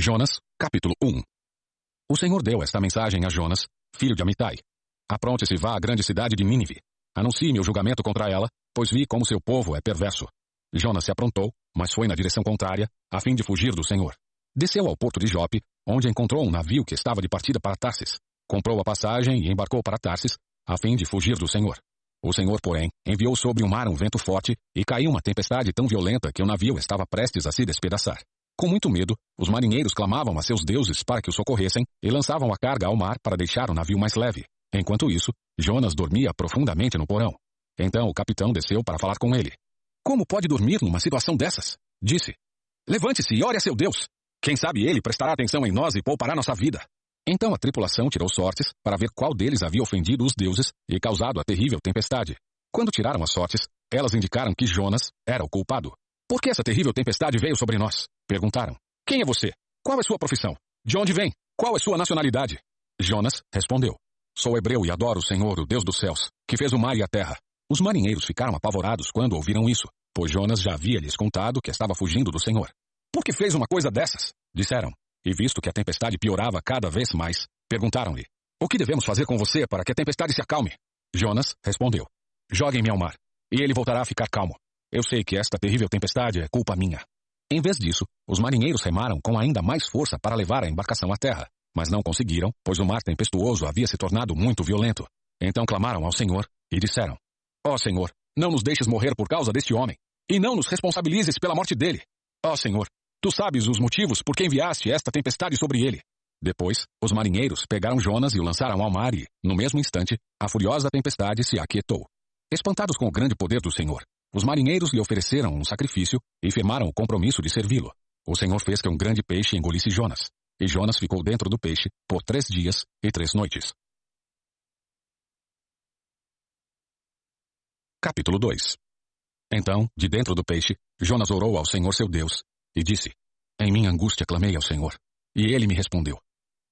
Jonas, capítulo 1 O Senhor deu esta mensagem a Jonas, filho de Amitai. Apronte-se vá à grande cidade de Nínive. Anuncie meu julgamento contra ela, pois vi como seu povo é perverso. Jonas se aprontou, mas foi na direção contrária, a fim de fugir do Senhor. Desceu ao porto de Jope, onde encontrou um navio que estava de partida para Tarsis. Comprou a passagem e embarcou para Tarsis, a fim de fugir do Senhor. O Senhor, porém, enviou sobre o mar um vento forte e caiu uma tempestade tão violenta que o navio estava prestes a se despedaçar. Com muito medo, os marinheiros clamavam a seus deuses para que o socorressem e lançavam a carga ao mar para deixar o navio mais leve. Enquanto isso, Jonas dormia profundamente no porão. Então o capitão desceu para falar com ele. Como pode dormir numa situação dessas? Disse. Levante-se e ore a seu Deus. Quem sabe ele prestará atenção em nós e poupará nossa vida. Então a tripulação tirou sortes para ver qual deles havia ofendido os deuses e causado a terrível tempestade. Quando tiraram as sortes, elas indicaram que Jonas era o culpado. Por que essa terrível tempestade veio sobre nós? Perguntaram. Quem é você? Qual é sua profissão? De onde vem? Qual é sua nacionalidade? Jonas respondeu. Sou hebreu e adoro o Senhor, o Deus dos céus, que fez o mar e a terra. Os marinheiros ficaram apavorados quando ouviram isso, pois Jonas já havia lhes contado que estava fugindo do Senhor. Por que fez uma coisa dessas? Disseram. E visto que a tempestade piorava cada vez mais, perguntaram-lhe: O que devemos fazer com você para que a tempestade se acalme? Jonas respondeu: Joguem-me ao mar, e ele voltará a ficar calmo. Eu sei que esta terrível tempestade é culpa minha. Em vez disso, os marinheiros remaram com ainda mais força para levar a embarcação à terra, mas não conseguiram, pois o mar tempestuoso havia se tornado muito violento. Então clamaram ao Senhor e disseram: Ó oh, Senhor, não nos deixes morrer por causa deste homem, e não nos responsabilizes pela morte dele. Ó oh, Senhor, tu sabes os motivos por que enviaste esta tempestade sobre ele. Depois, os marinheiros pegaram Jonas e o lançaram ao mar e, no mesmo instante, a furiosa tempestade se aquietou. Espantados com o grande poder do Senhor, os marinheiros lhe ofereceram um sacrifício e firmaram o compromisso de servi-lo. O Senhor fez que um grande peixe engolisse Jonas, e Jonas ficou dentro do peixe por três dias e três noites. Capítulo 2 Então, de dentro do peixe, Jonas orou ao Senhor seu Deus, e disse, Em minha angústia clamei ao Senhor, e ele me respondeu.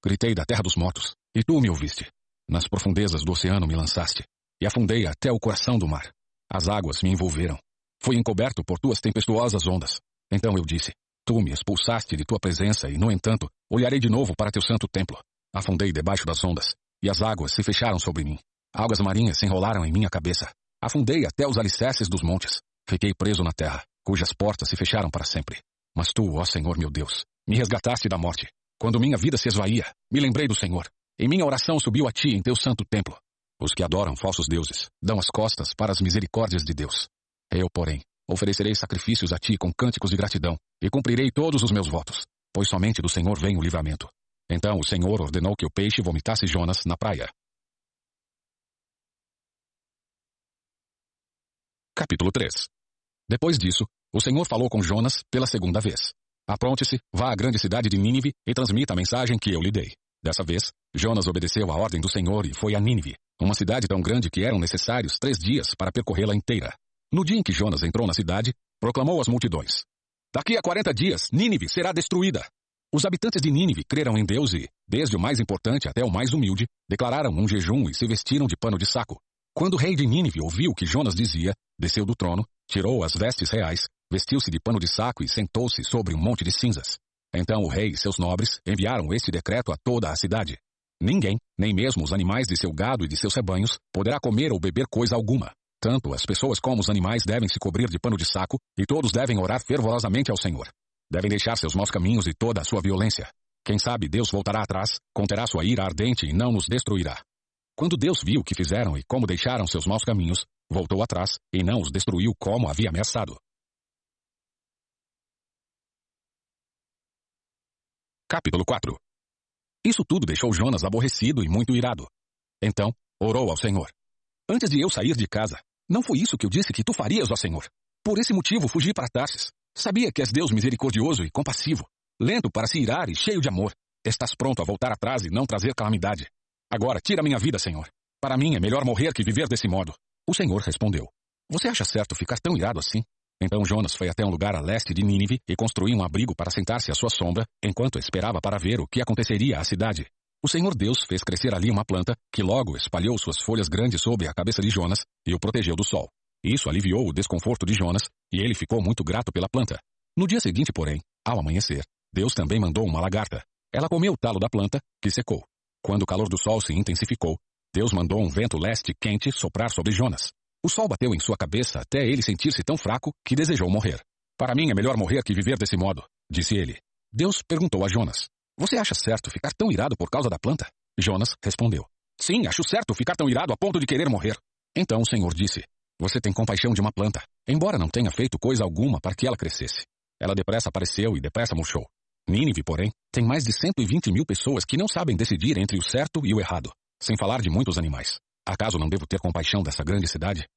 Gritei da terra dos mortos, e tu me ouviste. Nas profundezas do oceano me lançaste, e afundei até o coração do mar. As águas me envolveram. Fui encoberto por tuas tempestuosas ondas. Então eu disse, Tu me expulsaste de tua presença e, no entanto, olharei de novo para teu santo templo. Afundei debaixo das ondas, e as águas se fecharam sobre mim. Algas marinhas se enrolaram em minha cabeça. Afundei até os alicerces dos montes. Fiquei preso na terra, cujas portas se fecharam para sempre. Mas tu, ó Senhor meu Deus, me resgataste da morte. Quando minha vida se esvaía, me lembrei do Senhor. E minha oração subiu a ti em teu santo templo. Os que adoram falsos deuses dão as costas para as misericórdias de Deus. Eu, porém, oferecerei sacrifícios a ti com cânticos de gratidão e cumprirei todos os meus votos, pois somente do Senhor vem o livramento. Então o Senhor ordenou que o peixe vomitasse Jonas na praia. Capítulo 3 Depois disso, o Senhor falou com Jonas pela segunda vez. Apronte-se, vá à grande cidade de Nínive e transmita a mensagem que eu lhe dei. Dessa vez, Jonas obedeceu à ordem do Senhor e foi a Nínive, uma cidade tão grande que eram necessários três dias para percorrê-la inteira. No dia em que Jonas entrou na cidade, proclamou às multidões: Daqui a quarenta dias, Nínive será destruída. Os habitantes de Nínive creram em Deus e, desde o mais importante até o mais humilde, declararam um jejum e se vestiram de pano de saco. Quando o rei de Nínive ouviu o que Jonas dizia, desceu do trono, tirou as vestes reais, vestiu-se de pano de saco e sentou-se sobre um monte de cinzas. Então o rei e seus nobres enviaram esse decreto a toda a cidade. Ninguém, nem mesmo os animais de seu gado e de seus rebanhos, poderá comer ou beber coisa alguma. Tanto as pessoas como os animais devem se cobrir de pano de saco, e todos devem orar fervorosamente ao Senhor. Devem deixar seus maus caminhos e toda a sua violência. Quem sabe Deus voltará atrás, conterá sua ira ardente e não nos destruirá. Quando Deus viu o que fizeram e como deixaram seus maus caminhos, voltou atrás e não os destruiu como havia ameaçado. Capítulo 4 isso tudo deixou Jonas aborrecido e muito irado. Então, orou ao Senhor. Antes de eu sair de casa, não foi isso que eu disse que tu farias, ó Senhor. Por esse motivo fugi para Tarsis. Sabia que és Deus misericordioso e compassivo, lento para se irar e cheio de amor. Estás pronto a voltar atrás e não trazer calamidade. Agora, tira minha vida, Senhor. Para mim é melhor morrer que viver desse modo. O Senhor respondeu. Você acha certo ficar tão irado assim? Então Jonas foi até um lugar a leste de Nínive e construiu um abrigo para sentar-se à sua sombra, enquanto esperava para ver o que aconteceria à cidade. O Senhor Deus fez crescer ali uma planta, que logo espalhou suas folhas grandes sobre a cabeça de Jonas e o protegeu do sol. Isso aliviou o desconforto de Jonas, e ele ficou muito grato pela planta. No dia seguinte, porém, ao amanhecer, Deus também mandou uma lagarta. Ela comeu o talo da planta, que secou. Quando o calor do sol se intensificou, Deus mandou um vento leste quente soprar sobre Jonas. O sol bateu em sua cabeça até ele sentir-se tão fraco que desejou morrer. Para mim é melhor morrer que viver desse modo, disse ele. Deus perguntou a Jonas: Você acha certo ficar tão irado por causa da planta? Jonas respondeu: Sim, acho certo ficar tão irado a ponto de querer morrer. Então o Senhor disse: Você tem compaixão de uma planta, embora não tenha feito coisa alguma para que ela crescesse. Ela depressa apareceu e depressa murchou. Nínive, porém, tem mais de 120 mil pessoas que não sabem decidir entre o certo e o errado, sem falar de muitos animais. Acaso não devo ter compaixão dessa grande cidade?